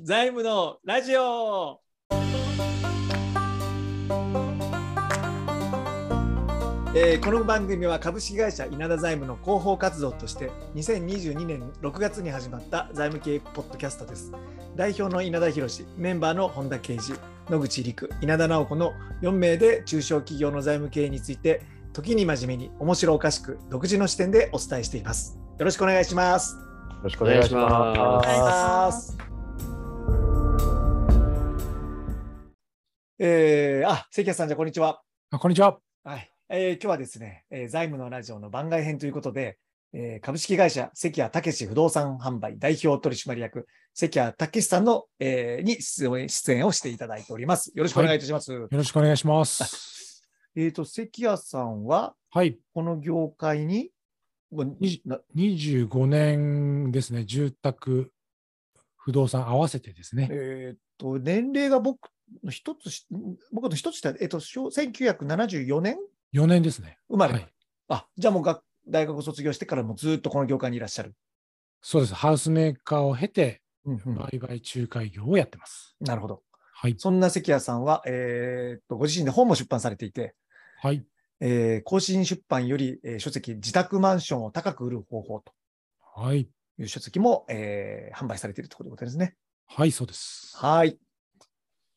財務のラジオえーこの番組は株式会社稲田財務の広報活動として2022年6月に始まった財務系ポッドキャストです。代表の稲田博メンバーの本田圭司、野口陸、稲田直子の4名で中小企業の財務経営について時に真面目に面白おかしく独自の視点でお伝えしています。よろしくお願いします。よろしくお願いしおます。えー、あ、関谷さんじゃあこんにちは。あこんにちは。はい、えー今日はですね、えー財務のラジオの番外編ということで、えー株式会社関谷武不動産販売代表取締役関谷武さんの、えーに出演出演をしていただいております。よろしくお願いいたします。よろしくお願いします。えっ、と、関谷さんははい。この業界に、25年ですね。住宅、不動産合わせてですね。えっ、と、年齢が僕の一つし、僕の一つ下、えっ、と、小1974年？4年ですね。生まれ。はい。あ、じゃあもう学大学を卒業してからもずっとこの業界にいらっしゃる。そうです。ハウスメーカーを経て、うんうん売買仲介業をやってます。なるほど。はい。そんな関谷さんは、えーっと、ご自身で本も出版されていて、はい。えー、更新出版より、えー書籍、自宅マンションを高く売る方法とはい。いう書籍も、えー販売されているということですね。はい、そうです。はい。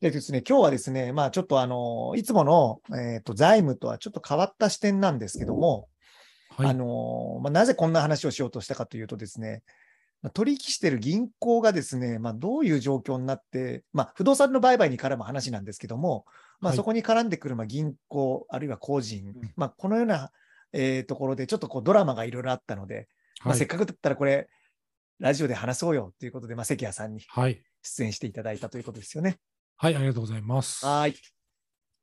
でですね、今日はですね、まあちょっとあの、いつもの、えーっと、財務とはちょっと変わった視点なんですけども、はい。あの、まあ、なぜこんな話をしようとしたかというとですね、まあ取引している銀行がですね、まあ、どういう状況になって、まあ、不動産の売買に絡む話なんですけども、まあ、はいそこに絡んでくるまあ銀行、あるいは個人、んまあ、このような、えーところでちょっとこうドラマがいろいろあったので、まあ、はいせっ。かくだったらこれ、ラジオで話そうよということで、まあ、関谷さんにはい。出演していただいたということですよね。はい、ありがとうございます。はい。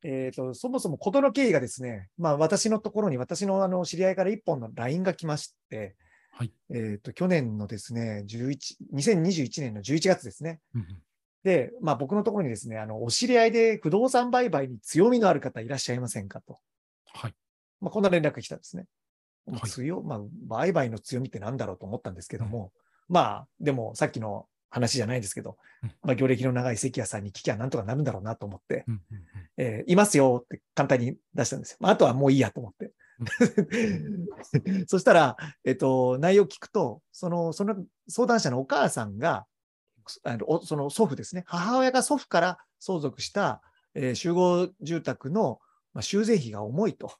えー、とそもそも事の経緯がですね、まあ、私のところに私のあの知り合いから一本の LINE が来まして、はい。えー、と去年のですね11、2021年の11月ですね。うんうんで、まあ、僕のところにですね、あのお知り合いで不動産売買に強みのある方いらっしゃいませんかと、はい。まあ、こんな連絡が来たんですね。はい強まあ、売買の強みって何だろうと思ったんですけども、まあ、でもさっきの話じゃないですけど、うんまあ、業歴の長い関谷さんに聞きゃなんとかなるんだろうなと思って、うんうんうんえーいますよって簡単に出したんですよ。まあ、あとはもういいやと思って。そしたら、えっと、内容を聞くと、その、その相談者のお母さんが、あのおその祖父ですね、母親が祖父から相続した、えー集合住宅の、まあ、修繕費が重いと。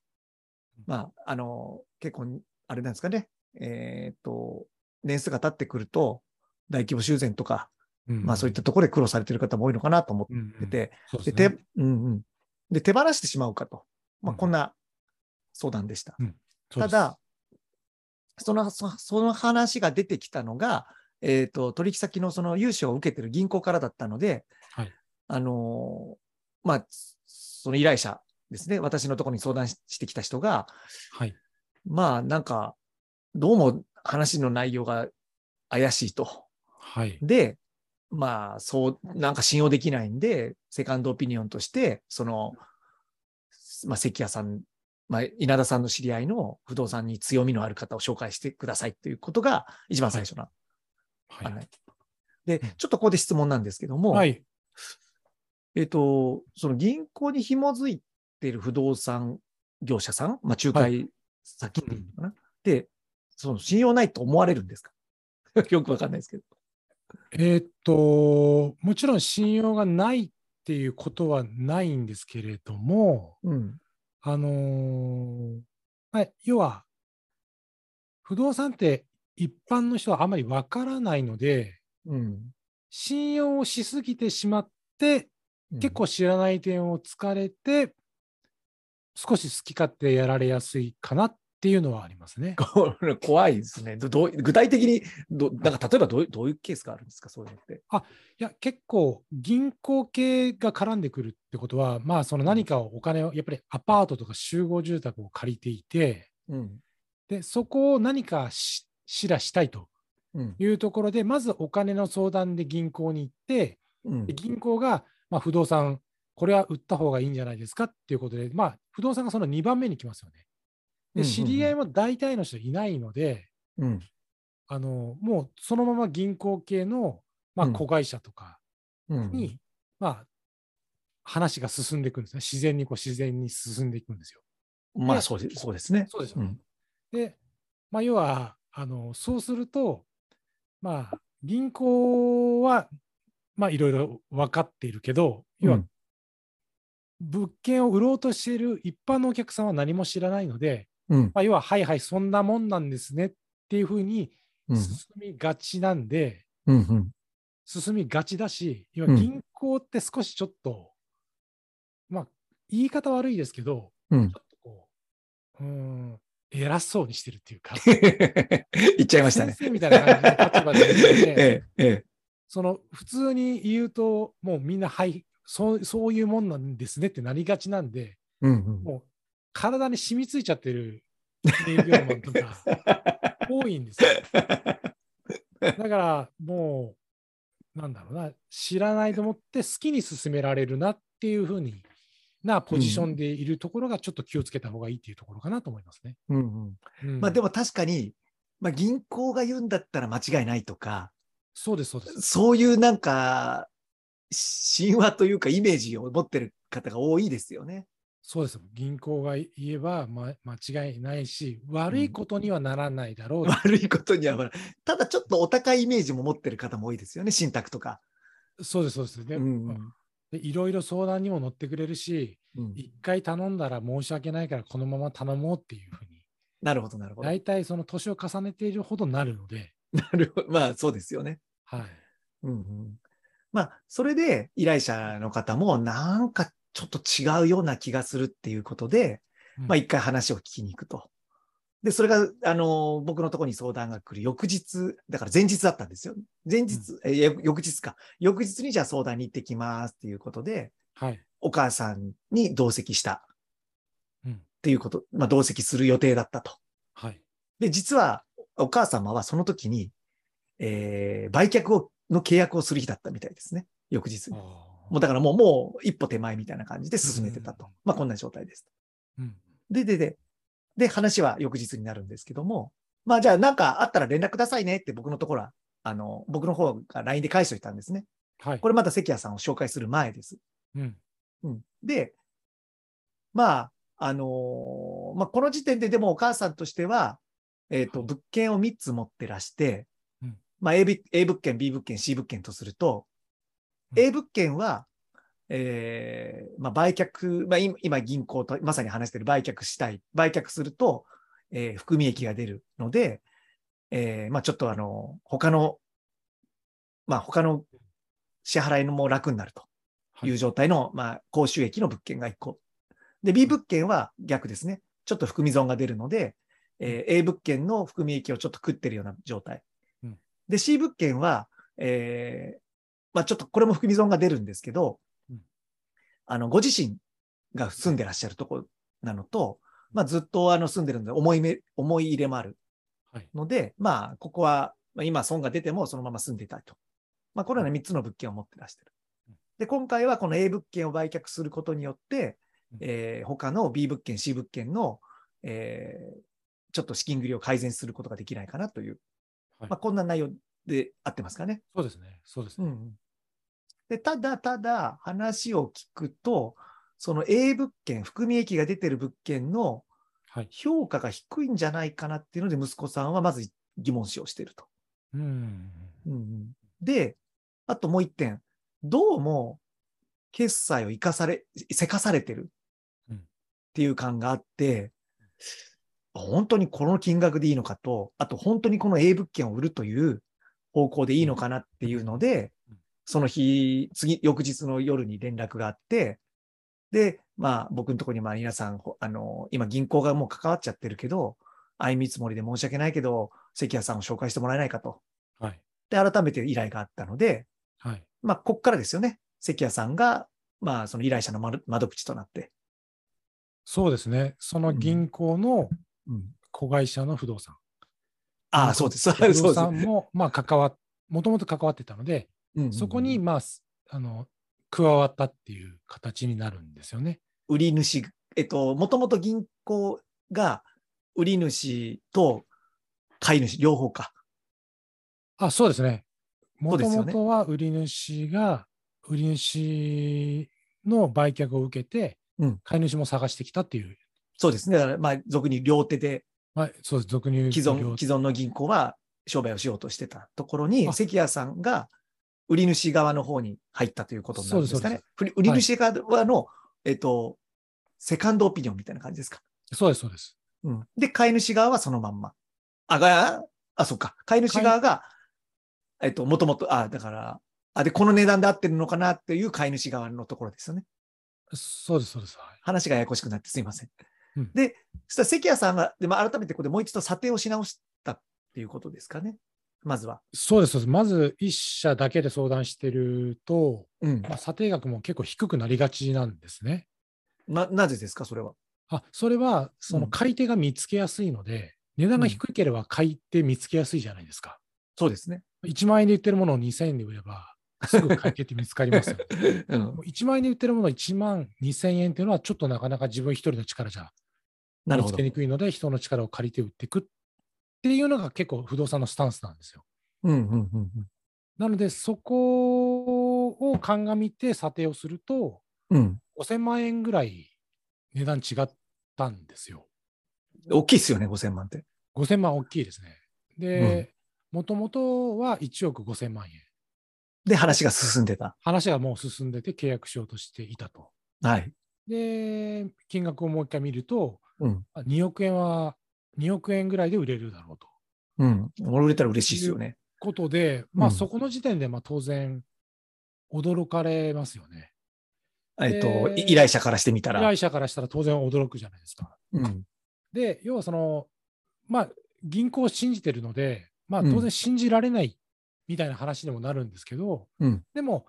まあ、あの、結構、あれなんですかね、えーっと、年数が経ってくると、大規模修繕とか、うんまあそういったところで苦労されている方も多いのかなと思っうんうん。てて、で手うんうん、で手放してしまうかと、まあ、うん。こんな相談でした。そうです。ただ、そのそその話が出てきたのが、えー、と取引先のその融資を受けてる銀行からだったので、はいあのーまあ、その依頼者ですね、私のところに相談ししてきた人が、はい。まあなんか、どうも話の内容が怪しいと。はい。で、まあ、そう、なんか信用できないんで、セカンドオピニオンとして、その、まあ、関谷さん、まあ、稲田さんの知り合いの不動産に強みのある方を紹介してくださいっていうことが一番最初なはい。で、ちょっとここで質問なんですけども、はい。えっ、と、その銀行に紐づいている不動産業者さん、まあ、仲介先っていうのかな、で、その信用ないと思われるんですか？よくわかんないですけど。えーっと、もちろん信用がないっていうことはないんですけれども、うん。あのーはい、要は、不動産って一般の人はあまりわからないので、うん。信用をしすぎてしまって、結構知らない点を突かれて、少し好き勝手やられやすいかなっていうのはありますね。これ怖いですね。ど具体的にど、なんか例えばどういうどういうケースがあるんですか、そういうのって。いや、結構銀行系が絡んでくるってことは、まあ、その何かをお金を、やっぱりアパートとか集合住宅を借りていて、うん。で、そこを何かししらしたいとうん。いうところで、まずお金の相談で銀行に行って、うんで銀行が、まあ、不動産、これは売った方がいいんじゃないですかっていうことで、まあ、不動産がその2番目に来ますよね。うんうんうんで、知り合いも大体の人いないので、うん。あのもうそのまま銀行系のまあ、うん子会社とかうんに、まあ、話が進んでいくんですね。自然にこう自然に進んでいくんですよ。でまあそうですそうですね。そうですよね。うんで、まあ、要はあのそうすると、まあ、銀行は、まあ、いろいろ分かっているけど、要はうん。物件を売ろうとしている一般のお客さんは何も知らないので、うん。まあ、要は、はいはい、そんなもんなんですねっていうふうにうん。進みがちなんで、うんうん。進みがちだし、要うん。は銀行って少しちょっと、まあ、言い方悪いですけど、うん。ちょっとこう、うーん、偉そうにしてるっていうか、言っちゃいましたね。みたいな感じの立場で言ってて、ええええその普通に言うと、もうみんな、はいそう、そういうもんなんですねってなりがちなんで、うんうんもう体に染みついちゃってる営業マンとか 多いんですよ。だからもう、なんだろうな、知らないと思って好きに進められるなっていうふうになポジションでいるところがちょっと気をつけた方がいいっていうところかなと思いますね。うんうんうんまあでも確かに、まあ、銀行が言うんだったら間違いないとか、そうです、そうです。そういうなんか、神話というかイメージを持ってる方が多いですよね。そうです。銀行が言えば、ま、間違いないし、悪いことにはならないだろう。悪いことにはほら、ただちょっとお高いイメージも持ってる方も多いですよね、信託とか。そうです、そうです。でうんうんでいろいろ相談にも乗ってくれるし、うん一回頼んだら申し訳ないからこのまま頼もうっていうふうに、なるほど、なるほど。大体その年を重ねているほどなるので、なるほど。まあそうですよね。はい。うんうん、まあ、それで依頼者の方もなんかちょっと違うような気がするっていうことで、うんまあ一回話を聞きに行くと。で、それが、あの、僕のところに相談が来る翌日、だから前日だったんですよ。前日、えー翌日か。翌日にじゃあ相談に行ってきますっていうことで、はい。お母さんに同席したうん。っていうこと、まあ同席する予定だったと。はい。で、実はお母様はその時に、えー売却をの契約をする日だったみたいですね。翌日に。もうだからもう、もう一歩手前みたいな感じで進めてたとうん。まあこんな状態です。うん。で、で、で、で、話は翌日になるんですけども、まあじゃあなんかあったら連絡くださいねって僕のところは、あの、僕の方が LINE で返しておいたんですね。はい。これまた関谷さんを紹介する前です。うん。うん、で、まあ、あのーまあこの時点ででもお母さんとしては、えっ、と、はい物件を3つ持ってらして、うんまあ A, A 物件、B 物件、C 物件とすると、うん A 物件は、えーまあ、売却、まあ、今今銀行とまさに話している売却したい。売却すると、えー含み益が出るので、えーまあ、ちょっとあの、他の、まあ、他の支払いのも楽になるとはいいう状態の、まあ、高収益の物件が1個。で、B 物件は逆ですね。ちょっと含み損が出るので、えー A 物件の含み益をちょっと食ってるような状態。うんで、C 物件は、えーまあ、ちょっとこれも含み損が出るんですけど、うんあの、ご自身が住んでらっしゃるところなのと、まあ、ずっとあの住んでるので思いめ、思い入れもあるはい。ので、まあ、ここは、まあ、今損が出てもそのまま住んでいたいと。まあ、このような3つの物件を持ってらっしゃるうん。で、今回はこの A 物件を売却することによってうん、えー他の B 物件、C 物件の、えーちょっと資金繰りを改善することができないかなという、はいまあ、こんな内容で合ってますかね。そうですね。そうですね。うん、でただただ話を聞くと、その A 物件、含み益が出てる物件のはい。評価が低いんじゃないかなっていうので、息子さんはまず疑問視をしていると。うん。で、あともう一点、どうも決済を生かされ、せかされてるうんっていう感があって、本当にこの金額でいいのかと、あと本当にこの A 物件を売るという方向でいいのかなっていうのでうん、その日、次、翌日の夜に連絡があって、で、まあ僕のところにまあ皆さん、ほあの、今銀行がもう関わっちゃってるけど、相見積もりで申し訳ないけど、関谷さんを紹介してもらえないかと。はい。で、改めて依頼があったので、はい。まあ、こっからですよね。関谷さんが、まあ、その依頼者の窓窓口となって。そうですね。その銀行のうん、子会社の不動産。ああ、そうです。不動 そうです産も、まあ、関わっ、もともと関わってたので、うんうんうんそこに、まあ、すあの、加わったっていう形になるんですよね。売り主、えっと、もともと銀行が売り主と買い主、両方か。あ、そうですね。もともとは売り主が、売り主の売却を受けて、うん買い主も探してきたっていう、そうですね。だから、まあ、俗に両手でまあ、そうです、俗に既存両既存の銀行は商売をしようとしてたところに、あ関谷さんが売り主側の方に入ったということになるんですかそうでね。売り売り主側の、えっと、セカンドオピニオンみたいな感じですか。そうです、そうです。うん、で、買い主側はそのまんま。あ、が、あ、そっか。買い主側が、えっと、もともと、あ、だから、あ、で、この値段で合ってるのかなっていう買い主側のところですよね。そうです、そうです。はい話がややこしくなってすいません。うんで、そしたら関谷さんが、でも改めてここでもう一度査定をし直したっていうことですかね。まずは。そうです、そうです。まず一社だけで相談してると、うん。まあ、査定額も結構低くなりがちなんですね。な、なぜですか、それは？あ、それは、そのうん買い手が見つけやすいので、値段が低ければ買い手見つけやすいじゃないですか。そうですね。1万円で売ってるものを2000円で売れば、すぐ買い手って見つかりますよね。うんもう1万円で売ってるものを1万2000円っていうのは、ちょっとなかなか自分一人の力じゃ見つけ。にくいので、人の力を借りて売っていくっていうのが結構不動産のスタンスなんですよ。うんうんうんなので、そこを鑑みて査定をすると、うん。うん。5000万円ぐらい値段違ったんですよ。大きいですよね、5000万って。5000万大きいですね。で、もともとは1億5000万円。で、話が進んでた。話がもう進んでて契約しようとしていたと。はい。で、金額をもう一回見ると、うん。あ2億円は、2億円ぐらいで売れるだろうと。うん。俺売れたら嬉しいですよね。ことで、まあうんそこの時点でまあ当然驚かれますよね。えっと、依頼者からしてみたら。依頼者からしたら当然驚くじゃないですか。うん。で、要はその、まあ銀行を信じてるので、まあうん当然信じられないみたいな話にもなるんですけど、うん。でも、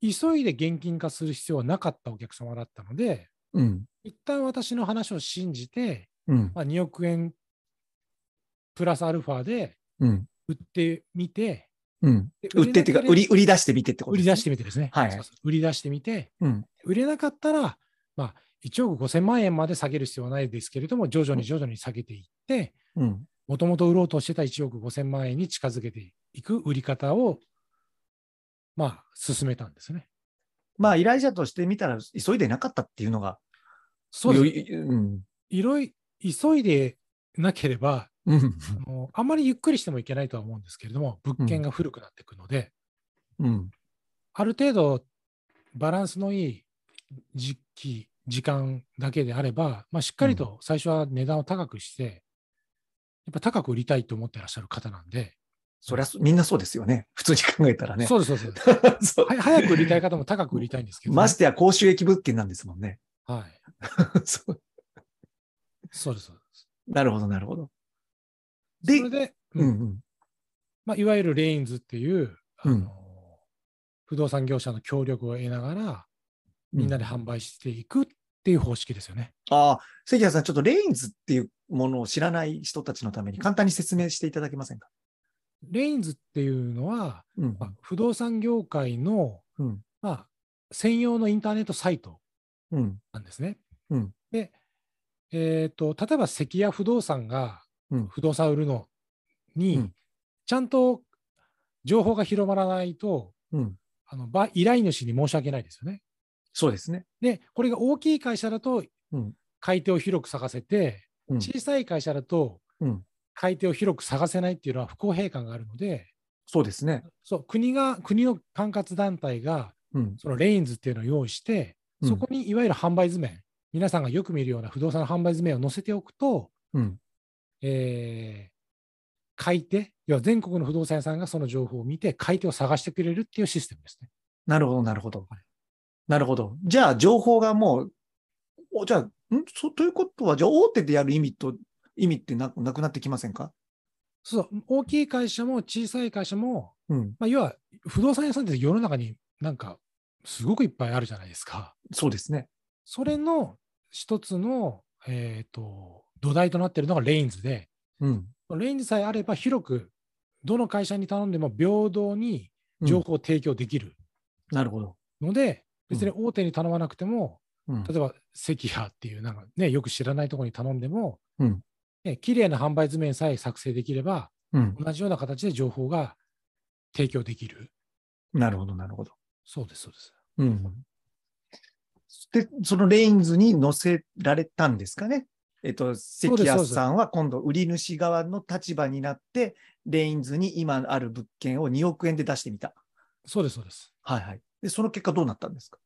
急いで現金化する必要はなかったお客様だったので、うん。一旦私の話を信じて、うん。まあ、2億円プラスアルファでうん。売ってみて、うん。で売ってっていうか、売り、売り出してみてってこと売り出しててみてですね。はいそうそう売り出してみて、うん。売れなかったら、まあ、1億5000万円まで下げる必要はないですけれども、徐々に徐々に下げていって、うん。もともと売ろうとしてた1億5000万円に近づけていく売り方を、まあ、進めたんですね。まあ、依頼者として見たら、急いでなかったっていうのが、そうです。うん。いろい急いでなければうん。あの、あんまりゆっくりしてもいけないとは思うんですけれども、物件が古くなっていくので、うん。ある程度バランスのいい時期、時間だけであれば、まあ、しっかりと最初は値段を高くして、やっぱ高く売りたいと思ってらっしゃる方なんで、そりゃ、みんなそうですよね。普通に考えたらね。そうです、そうです。早く売りたい方も高く売りたいんですけどね、ましてや高収益物件なんですもんね。はい。そうそうです、そうです。なるほど、なるほど。でそれ、で、ううんんうん。まあ、いわゆるレインズっていう、あのうん不動産業者の協力を得ながら、みんなで販売していくっていう方式ですよね。ああ、関谷さん、ちょっとレインズっていうものを知らない人たちのために簡単に説明していただけませんか？レインズっていうのは、うんまあ、不動産業界の、うんまあ、専用のインターネットサイトうん。なんですね。うんで、えーと、例えば関谷不動産がうん不動産売るのに、うんちゃんと情報が広まらないと、うん。あのば依頼主に申し訳ないですよね。そうですね。で、これが大きい会社だとうん、買い手を広く探せて、うん。小さい会社だとうん。買い手を広く探せないっていうのは不公平感があるので、そうですね。そう国が、国の管轄団体がうん。そのレインズっていうのを用意して、うんそこにいわゆる販売図面、皆さんがよく見るような不動産の販売図面を載せておくと、うん。えー買い手、要は全国の不動産屋さんがその情報を見て、買い手を探してくれるっていうシステムですね。なるほど、なるほどはい。なるほど。じゃあ、情報がもう、おじゃあ、ん？そということは、じゃあ、大手でやる意味と、意味ってななくなってきませんか？そう、大きい会社も小さい会社も、うん。まあ、要は不動産屋さんって世の中になんかすごくいっぱいあるじゃないですか。そうですね。それの一つの、えー、と土台となっているのがレインズで、うん。レインズさえあれば広くどの会社に頼んでも平等に情報を提供できるなるほど。ので、別に大手に頼まなくても、うん。例えば関谷っていうなんか、ね、よく知らないところに頼んでも、うんね、綺麗な販売図面さえ作成できれば、うん。同じような形で情報が提供できる。なるほど、なるほど。そうです、そうです。うん。で、そのレインズに乗せられたんですかね？えっと、関谷さんは今度、売り主側の立場になって、レインズに今ある物件を2億円で出してみた。そうです、そうです。はいはい。で、その結果どうなったんですか？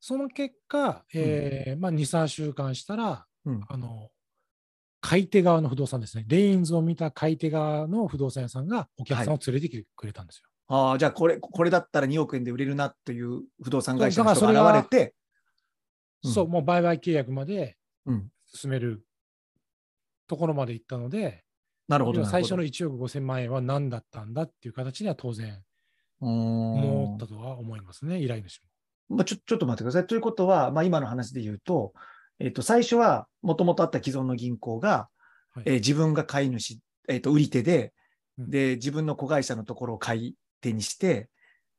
その結果、えーまあ、2、3週間したら、うん。あの、買い手側の不動産ですね。レインズを見た買い手側の不動産屋さんがお客さんを連れてきてくれたんですよ。ああ、じゃあこれ、これだったら2億円で売れるなという不動産会社が現れて、うんそう、もう売買契約までうん。進めるところまで行ったので、なるほど。最初のなる1億5000万円は何だったんだっていう形には当然思ったとは思いますね、依頼主も。まあ、ちょちょっと待ってください。ということは、まあ、今の話で言うと、えっと、最初は、もともとあった既存の銀行が、はいえー自分が買い主、えっと、売り手で、うんで、自分の子会社のところを買い手にして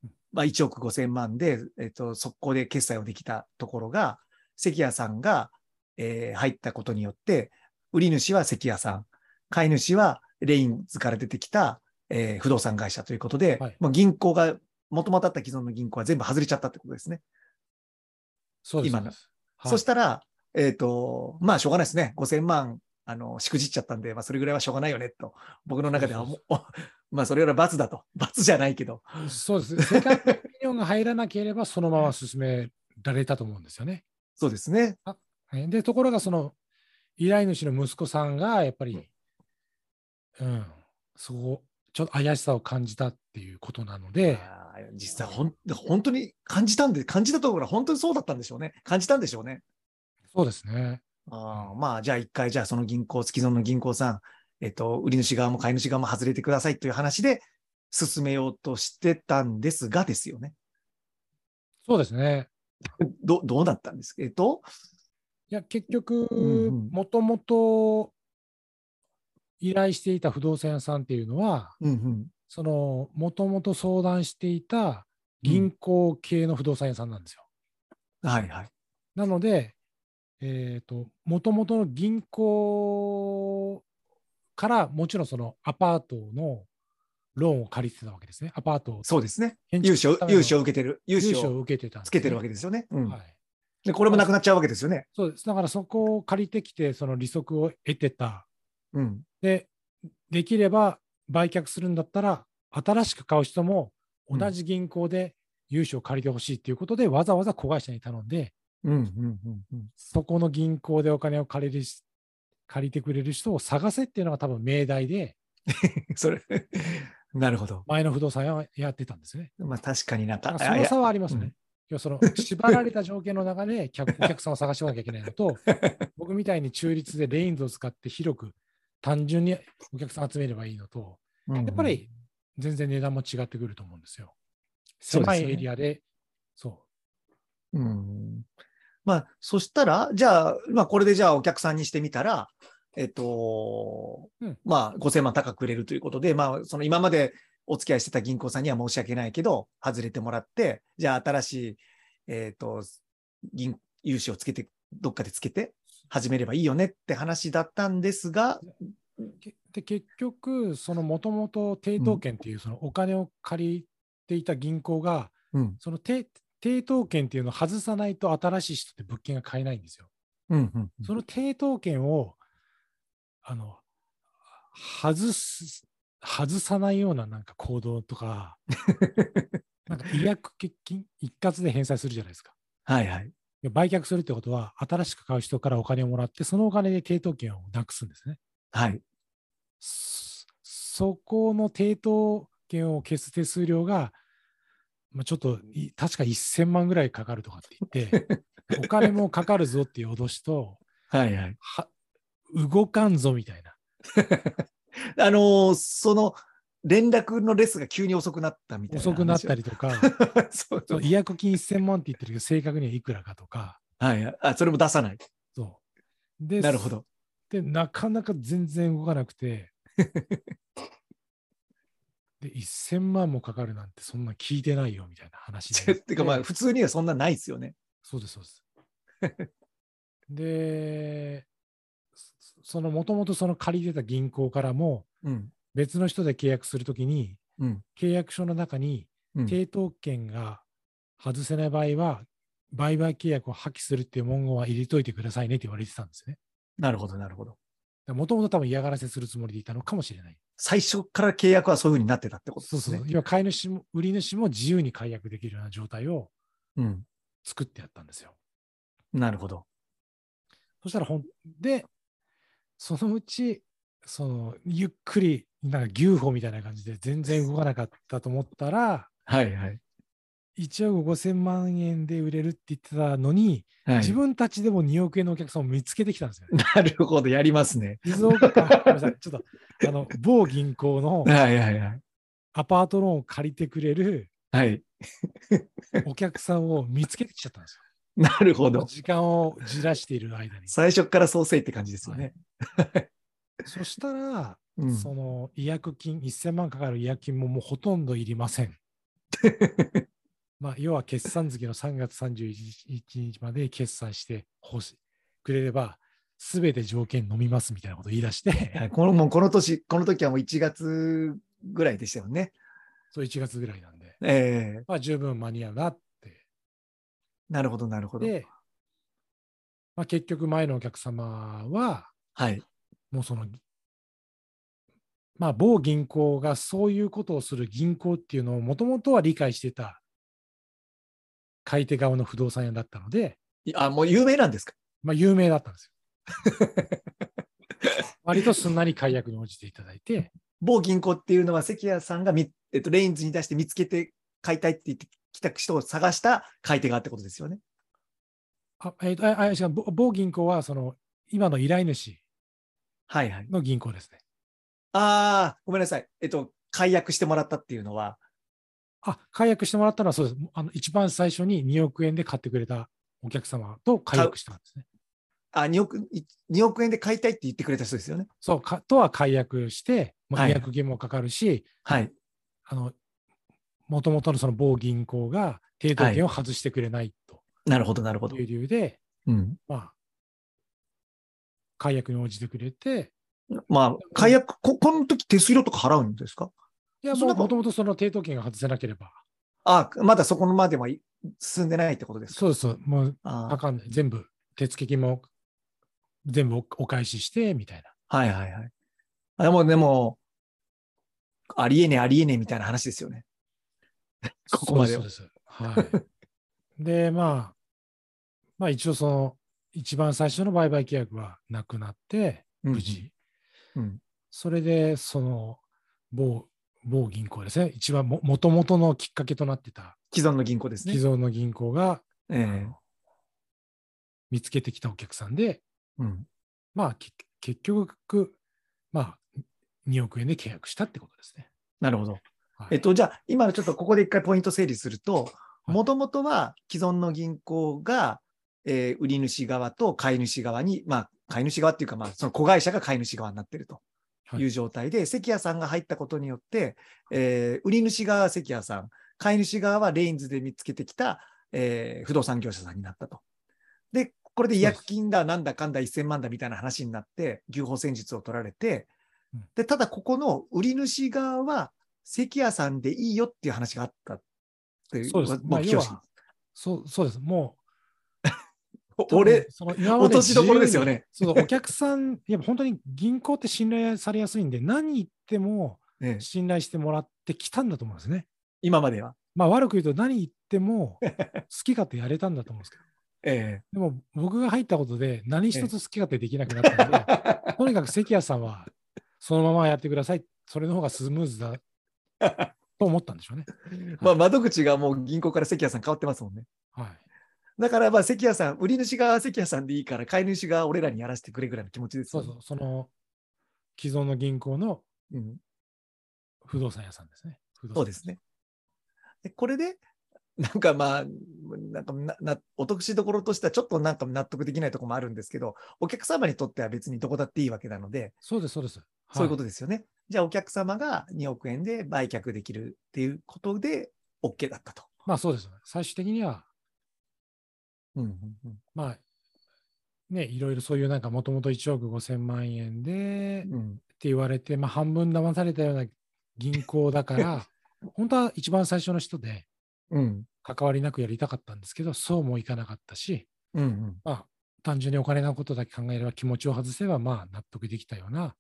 うん、まあ、1億5千万で、えっと、速攻で決済をできたところが、関谷さんが、えー入ったことによって、売り主は関谷さん、買い主はレインズから出てきた、えー不動産会社ということで、はいもう銀行が、もともとあった既存の銀行は全部外れちゃったってことですね。そうです。今のはいそしたら、えっ、と、まあ、しょうがないですね。5000万、あの、しくじっちゃったんで、まあ、それぐらいはしょうがないよね、と。僕の中では まあ、それぐらい罰だと。罰じゃないけど。そうです。セカンドオピニオンが入らなければ、そのまま進められたと思うんですよね。そうですね。はいで、ところが、その依頼主の息子さんが、やっぱり、うん、そう、ちょっと怪しさを感じたっていうことなので、実際ほん、本当に感じたんで、感じたところは本当にそうだったんでしょうね。感じたんでしょうね。そうですね。あーまあ、じゃあ一回、じゃあその銀行、既存の銀行さん、えっ、と、売り主側も買い主側も外れてくださいという話で進めようとしてたんですがですよね。そうですね。どどうだったんですか？えっと、いや、結局うんうん、もともと依頼していた不動産屋さんっていうのは、うんうん。その、もともと相談していた銀行系の不動産屋さんなんですよ。はいはい。なので、えっ、と、もともとの銀行からもちろんそのアパートのローンを借りてたわけですね。アパートをそうですね。融資を融資を受けてる。融資をを受けてたんです、つけてるわけですよね。うんはい。で、これもなくなっちゃうわけですよね。そうです。だからそこを借りてきて、その利息を得てた。うん。で、できれば売却するんだったら、新しく買う人も同じ銀行で融資を借りてほしいっていうことで、わざわざ子会社に頼んで、うん、うん、うんうん。そこの銀行でお金を借りるし借りてくれる人を探せっていうのが多分命題で、それ、なるほど。前の不動産屋はやってたんですね。まあ確かになんか、だからその差はありますうんね。要はその縛られた条件の中で客お客さんを探しておかなきゃいけないのと、僕みたいに中立でレインズを使って広く単純にお客さん集めればいいのと、ややっぱり、全然値段も違ってくると思うんですよ。狭いエリアで、そうん。まあ、そしたら、じゃあ、まあ、これでじゃあお客さんにしてみたら、えっと、うんまあ、5000万高く売れるということで、まあ、その今までお付き合いしてた銀行さんには申し訳ないけど、外れてもらって、じゃあ新しい、えっと、銀、融資をつけて、どっかでつけて、始めればいいよねって話だったんですが、で、結局、そのもともと抵当権っていうそのお金を借りていた銀行が、うん、その抵抵当権っていうのを外さないと新しい人って物件が買えないんですよ。うん、うん。その抵当権を、あの、外す、外さないようななんか行動とか、なんか違約欠勤一括で返済するじゃないですか。はいはい。売却するってことは、新しく買う人からお金をもらって、そのお金で抵当権をなくすんですね。はい。そそこの抵当権を消す手数料が、まあ、ちょっとい確か1000万ぐらいかかるとかって言って、お金もかかるぞっていう脅しと、はいはい。は動かんぞみたいな。あのーその、連絡のレスが急に遅くなったみたいな。遅くなったり。りとか、そうそう違約金1000万って言ってるけど、正確にはいくらかとか、はい。あ、それも出さない。そう。で、なるほど。で、なかなか全然動かなくて、で、1000万もかかるなんてそんな聞いてないよみたいな話になっててかまあ、普通にはそんなないですよね。そうです、そうです。で、そそのもともとその借りてた銀行からもうん。別の人で契約するときに、うん。契約書の中にうん。抵当権が外せない場合は、売買契約を破棄するっていう文言は入れといてくださいねって言われてたんですね。なるほど、なるほど。もともと多分嫌がらせするつもりでいたのかもしれない。最初から契約はそういうふうになってたってことですね。そうそう。今、買い主も、売り主も自由に解約できるような状態をうん。作ってやったんですよ。なるほど。そしたらほん、で、そのうち、その、ゆっくり、なんか牛歩みたいな感じで全然動かなかったと思ったら、はいはい。1億5000万円で売れるって言ってたのに、はい、自分たちでも2億円のお客さんを見つけてきたんですよ、ね。なるほど、やりますね。静岡か、ごめんなさい、ちょっと、あの、某銀行のはいはいはい。アパートローンを借りてくれるはい。お客さんを見つけてきちゃったんです なるほよ。ど。時間をじらしている間に。最初からそうせいって感じですよね。そしたら、うん。その違約金、1000万かかる違約金ももうほとんどいりません。まあ、要は決算月の3月31日まで決算してほしくれれば、すべて条件飲みますみたいなことを言い出して、はいこのもうこの年、この時はもう1月ぐらいでしたよね。そう1月ぐらいなんで、ええまあ、十分間に合うなって。なるほど、なるほど。で、まあ、結局前のお客様は、はい。もうその、まあ、某銀行がそういうことをする銀行っていうのをもともとは理解してた買い手側の不動産屋だったので、いあ、もう有名なんですか？まあ、有名だったんですよ。割とすんなり解約に応じていただいて、某銀行っていうのは関谷さんがみ、えっと、レインズに出して見つけて買いたいって言ってきた人を探した買い手がってことですよね。あ、えーとああ違う某某銀行はその今の依頼主はいはい。の銀行ですね。ああ、ごめんなさい。えっと、解約してもらったっていうのは、あ、解約してもらったのはそうです。あの一番最初に2億円で買ってくれたお客様と解約したんですね。あ、2億、い2億円で買いたいって言ってくれた人ですよね。そうか、とは解約して、まあ、はい違約金もかかるし、はい。あの、もともとのその某銀行が抵当権を外してくれないなるほど、なるほどとい。う理由で、うん。まあ、解約に応じてくれて、まあ、解約、こ、この時手数料とか払うんですか？いや、もうもともとその抵当権が外せなければ、あまだそこまではい進んでないってことですか？そうです、もうあかかんない。全部、手付金も全部おお返しして、みたいな。はいはいはい。あでも、でも、ありえねえ、ありえねえみたいな話ですよね。ここまではそうです。はい。で、まあ、まあ一応その、一番最初の売買契約はなくなって、うん無事。うん。それで、その、某、某銀行ですね。一番も、もともとのきっかけとなってた既存の銀行ですね。既存の銀行が、ええあの見つけてきたお客さんで、うん。まあ、け結局、まあ、2億円で契約したってことですね。なるほど。はい。えっと、じゃあ、今ちょっとここで一回ポイント整理すると、い。もともとは既存の銀行が、えー売り主側と買い主側に、まあ、買い主側っていうか、まあ、その子会社が買い主側になっているとい。う状態で、関谷さんが入ったことによって、えー売り主側は関谷さん、買い主側はレインズで見つけてきた、えー不動産業者さんになったと。で、これで違約金だ、なんだかんだ1000万だみたいな話になって、牛歩戦術を取られてうん、で、ただここの売り主側は関谷さんでいいよっていう話があったっていう。そうですまあ要はそうそうです。もう、俺、その今まで落としどころですよねそうお客さん、いや本当に銀行って信頼されやすいんで、何言ってもね、信頼してもらってきたんだと思うんですね。今までは。まあ悪く言うと何言っても 好き勝手やれたんだと思うんですけど、えでも僕が入ったことで何一つ好き勝手できなくなったので、えとにかく関谷さんはそのままやってください。それの方がスムーズだ と思ったんでしょうね。まあ、窓口がもう銀行から関谷さん変わってますもんね。はい。だから、まあ、関谷さん、売り主が関谷さんでいいから、買い主が俺らにやらせてくれぐらいの気持ちですよね、そうそう、その既存の銀行のうん。不動産屋さんですね。不動産そうですね。でこれで、なんかまあ、なんかなな落としどころとしてはちょっとなんか納得できないところもあるんですけど、お客様にとっては別にどこだっていいわけなので、そうです、そうです。そういうことでですよね。じゃあお客様が2億円で売却できるっていうことで OK だったと。まあそうですよね。最終的には、うんうんうんまあ、ね、いろいろそういうなんかもともと1億5千万円でってうん言われて、まあ半分騙されたような銀行だから、本当は一番最初の人でうん。関わりなくやりたかったんですけど、そうもいかなかったし、うんうん。まあ、単純にお金のことだけ考えれば気持ちを外せば、まあ、納得できたような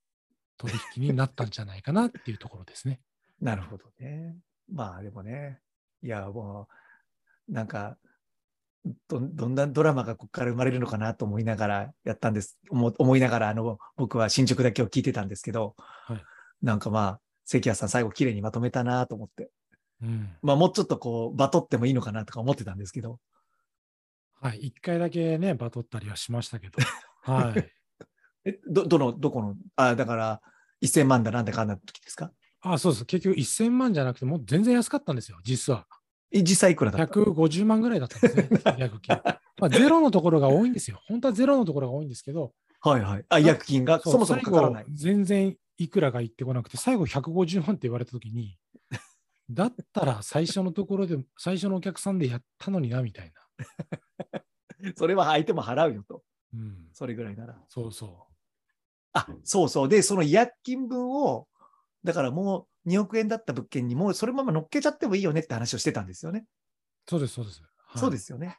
取引になったんじゃないかなっていうところですね。なるほどね。まあでもね、いや、もう、なんか、どどんなドラマがここから生まれるのかなと思いながらやったんです、思思いながら、あの、僕は進捗だけを聞いてたんですけど、はいなんかまあ、関谷さん最後綺麗にまとめたなと思って、うん。まあもうちょっとこう、バトってもいいのかなとか思ってたんですけど、はい。一回だけね、バトったりはしましたけど、はい。え、ど、どの、どこの、あ、だから、1000万だなんだかんだ時ですか？あ、そうです。結局1000万じゃなくて、もう全然安かったんですよ、実は。え実際いくらだった？150万ぐらいだったんですね、約金。まあ、ゼロのところが多いんですよ。本当はゼロのところが多いんですけど、はいはい。あ、違約金がうそもそもかからない全然いくらが言ってこなくて、最後150万って言われたときに、だったら最初のところで、最初のお客さんでやったのにな、みたいな。それは相手も払うよと。うん、それぐらいなら。そうそあ、そうそう。で、その違約金分を、だからもう2億円だった物件にもうそのまま乗っけちゃってもいいよねって話をしてたんですよね。う。そうです、そうです。はいそうですよね。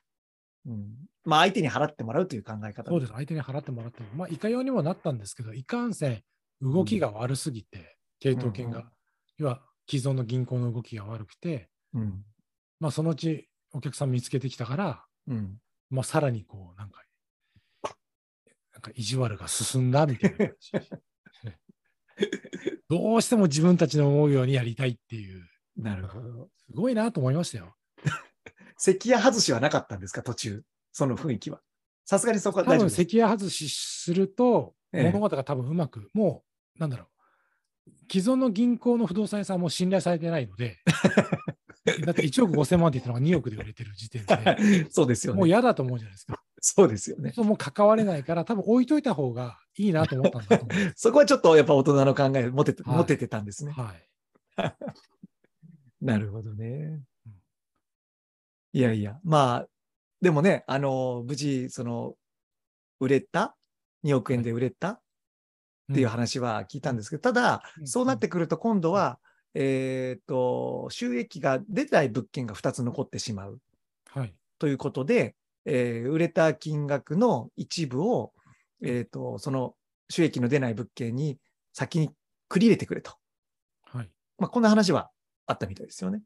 うん。まあ相手に払ってもらうという考え方。そうです。相手に払ってもらっても、まあ、いかようにもなったんですけど、いかんせん、動きが悪すぎて、抵当権が、うんうん要は既存の銀行の動きが悪くて、うん。まあ、そのうちお客さん見つけてきたから、うん。まあ、さらにこう、なんか、か意地悪が進んだみたいな。どうしても自分たちの思うようにやりたいっていう、なるほど。すごいなと思いましたよ。関谷外しはなかったんですか途中。その雰囲気は。さすがにそこは大丈夫。関谷外しすると、ええ物事が多分うまく、もう、なんだろう、既存の銀行の不動産屋さんはもう信頼されてないので、だって1億5000万って言ったのが2億で売れてる時点で、そうですよもうね。嫌だと思うじゃないですか。そうですよね。そうもう関われないから、多分置いといた方がいいなと思ったんだと思う。そこはちょっとやっぱ大人の考え持てて、はい持ててたんですね。はい。なるほどねうん。いやいや、まあ、でもね、あの、無事、その、売れた ?2 億円で売れた、っていう話は聞いたんですけど、ただ、うんそうなってくると今度は、えっ、と、収益が出ない物件が2つ残ってしまうはい。ということで、えー売れた金額の一部を、えっ、と、その収益の出ない物件に先に繰り入れてくれと。はい。まあ、こんな話はあったみたいですよね。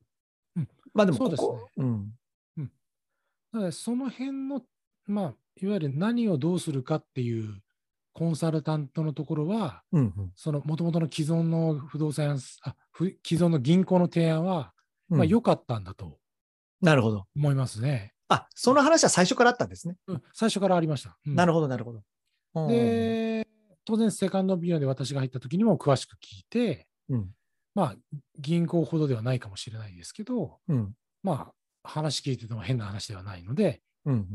うんまあでもここ、そうですうん。なので、その辺の、まあ、いわゆる何をどうするかっていうコンサルタントのところは、うんうんその元々の既存の不動産屋あふ既存の銀行の提案は、うんまあ良かったんだとなるほど。思いますね。あ、その話は最初からあったんですね。うん最初からありました。うんなるほど、なるほど。うん、で、当然、セカンドビデオで私が入った時にも詳しく聞いて、うん、まあ、銀行ほどではないかもしれないですけど、うん、まあ、話聞いてても変な話ではないので、うん、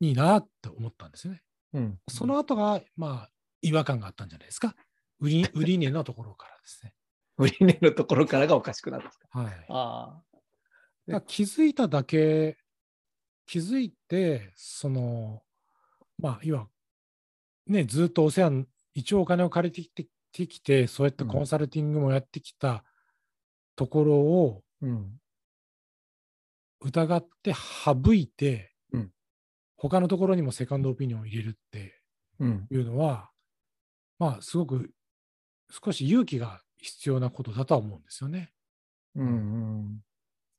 いいなって思ったんですよね。うん。その後が、まあ、違和感があったんじゃないですか。売り 売り値のところからですね。売り値のところからがおかしくなった。はい。あら気づいただけ、気づいて、その、まあ、要は、ね、ずっとお世話に、一応お金を借りてきててきて、そうやってコンサルティングもやってきたところをあ。うん。疑って省いて、うん他のところにもセカンドオピニオンを入れるってうん。いうのは、まあ、すごく少し勇気が必要なことだとは思うんですよね。うん。うん。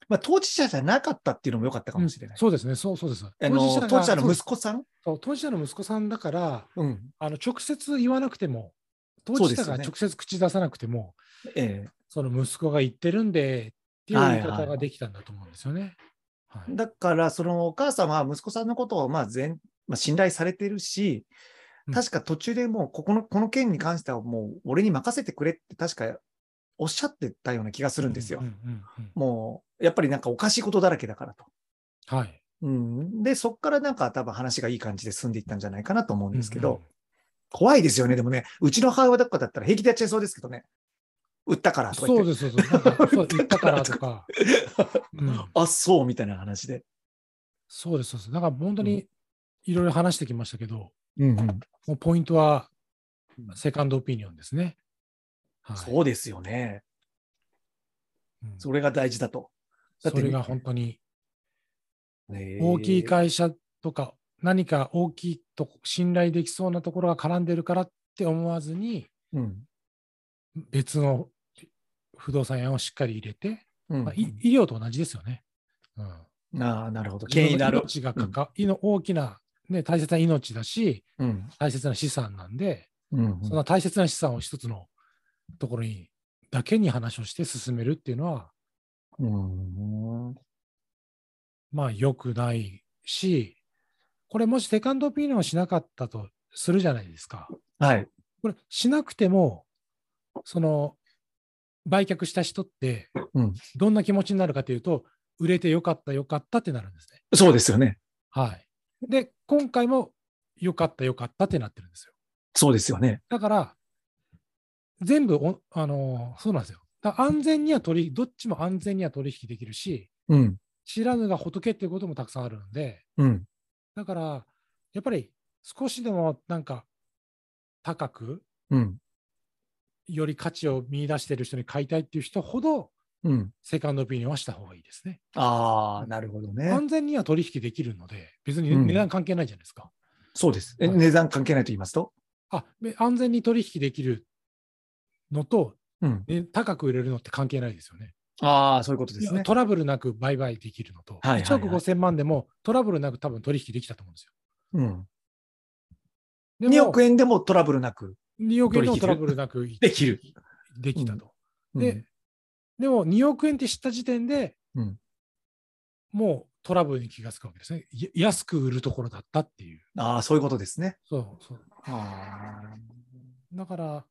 まあ、当事者じゃなかったっていうのも良かったかもしれない。そうですね、そうそうです。あのが当事者の息そう子さん？そう当事者の息子さんだから、うん。あの直接言わなくても、当事者が直接口出さなくても、えその息子が言ってるんでっていう言い方ができたんだと思うんですよね。はいえだから、そのお母さんは息子さんのことを、まあ、全、まあ、信頼されてるしうん、確か途中でもう、ここの、この件に関してはもう、俺に任せてくれって確かおっしゃってたような気がするんですよもう、やっぱりなんかおかしいことだらけだからと。はい。うん。で、そっからなんか多分話がいい感じで進んでいったんじゃないかなと思うんですけど、うんうん怖いですよね。でもね、うちの母親とかだったら平気でやっちゃいそうですけどね。売ったからとか。そうです、そうです。そう言ったからとか、うんあ、そうみたいな話で。そうです、そうです。だから本当にいろいろ話してきましたけど、うんうん。もうポイントはセカンドオピニオンですね。はい、そうですよね。うんそれが大事だと。だそれが本当にへー大きい会社とか何か大きいとこ信頼できそうなところが絡んでるからって思わずにうん。別の不動産屋をしっかり入れて、うんまあ、い医療と同じですよね。うん、ああ、なるほど。権威のある。命がかか、いの大きな、ね、大切な命だし、うん。大切な資産なんで、うんうんその大切な資産を一つのところにだけに話をして進めるっていうのは、うん。まあ良くないし、これもしセカンドオピニオンをしなかったとするじゃないですか。はい。これしなくても、その売却した人ってうん。どんな気持ちになるかというと、売れてよかったよかったってなるんですね。そうですよね。はい。で、今回もよかったよかったってなってるんですよ。そうですよね。だから、全部お、あのそうなんですよ。安全には取り、どっちも安全には取引できるし、うん。知らぬが仏っていうこともたくさんあるので、うん。だから、やっぱり少しでもなんか高く、うん。より価値を見出している人に買いたいっていう人ほど、うん。セカンドオピニオンはした方がいいですね。ああ、なるほどね。安全には取引できるので、別にうん値段関係ないじゃないですか。そうです。えはい値段関係ないと言いますと？あ、で安全に取引できるのと、うん。ね高く売れるのって関係ないですよね。ああ、そういうことですね。トラブルなく売買できるのと、はいはいはい1億5000万でもトラブルなく多分取引できたと思うんですよ。うん。でも2億円でもトラブルなく。2億円でもトラブルなく できる。できたと。うんで、でも2億円って知った時点で、うんもうトラブルに気がつくわけですね。や安く売るところだったっていう。ああ、そういうことですね。そうそう。あだから、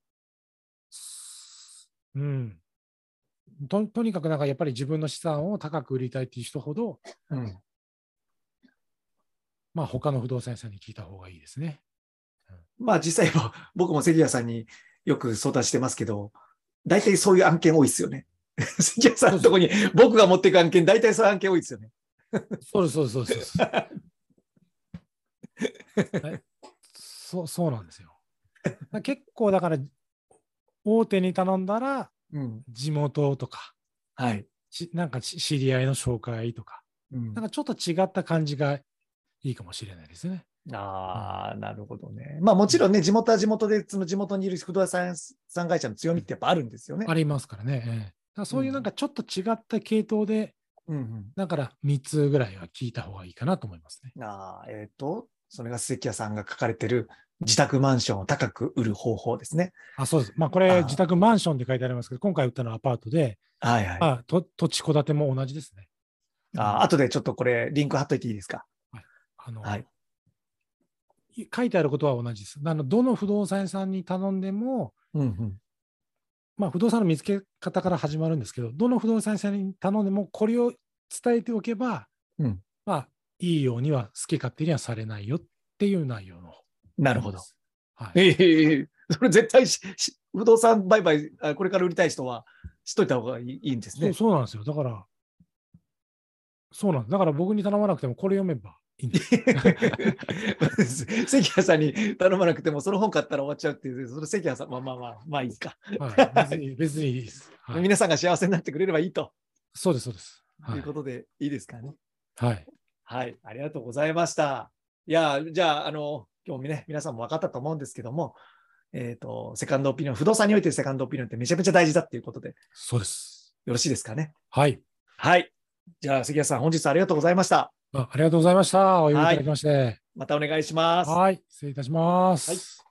うん。ととにかくなんかやっぱり自分の資産を高く売りたいっていう人ほど、ーうん。まあ他の不動産屋さんに聞いた方がいいですね。まあ実際も僕も関谷さんによく相談してますけど、大体そういう案件多いですよね。関谷さんのとこに僕が持っていく案件、大体そういう案件多いですよね。そうそうそうです。はいそうそうなんですよ。結構だから、大手に頼んだら、うん。地元とか、はい。しなんかし知り合いの紹介とか、うんなんかちょっと違った感じがいいかもしれないですね。ああ、なるほどね。まあもちろんね、地元は地元で、その地元にいる不動産産会社の強みってやっぱあるんですよね。ありますからね。そういうなんかちょっと違った系統で、うんだから3つぐらいは聞いた方がいいかなと思いますね。うん。ああ、えっ、と、それが関谷さんが書かれてる自宅マンションを高く売る方法ですね。あ、そうです。まあこれ自宅マンションって書いてありますけど、今回売ったのはアパートで、はいはい。まあ、と土地戸建ても同じですね。あー後でちょっとこれ、リンク貼っといていいですか？あの、はいい書いてあることは同じです。あのどの不動産屋さんに頼んでも、うんうん。まあ、不動産の見つけ方から始まるんですけど、どの不動産屋さんに頼んでも、これを伝えておけば、うんまあ、いいようには、好き勝手にはされないよっていう内容の。なるほど。。はい、ええそれ絶対しし不動産売買、あこれから売りたい人は知っといた方がいいいいんですそうね。そうなんですよ。だから、そうなんです。だから僕に頼まなくても、これ読めばいいんです。関谷さんに頼まなくても、その本買ったら終わっちゃうっていう、その関谷さん、まあまあまあ、まあいいか。はい、別に、別にいいです。はい、皆さんが幸せになってくれればいいと、そうです、そうです。はいいう。ことでいいですかね。はい、はい、ありがとうございました。いや、じゃあ、あの、今日ね、皆さんも分かったと思うんですけども、えっ、と、セカンドオピニオン、不動産においてセカンドオピニオンってめちゃめちゃ大事だっていうことで、よそうです。ろしいですかね？はい。はい。じゃあ、関谷さん、本日はありがとうございました。あありがとうございました。お呼びいただきまして。またお願いします。はい、失礼いたします。はい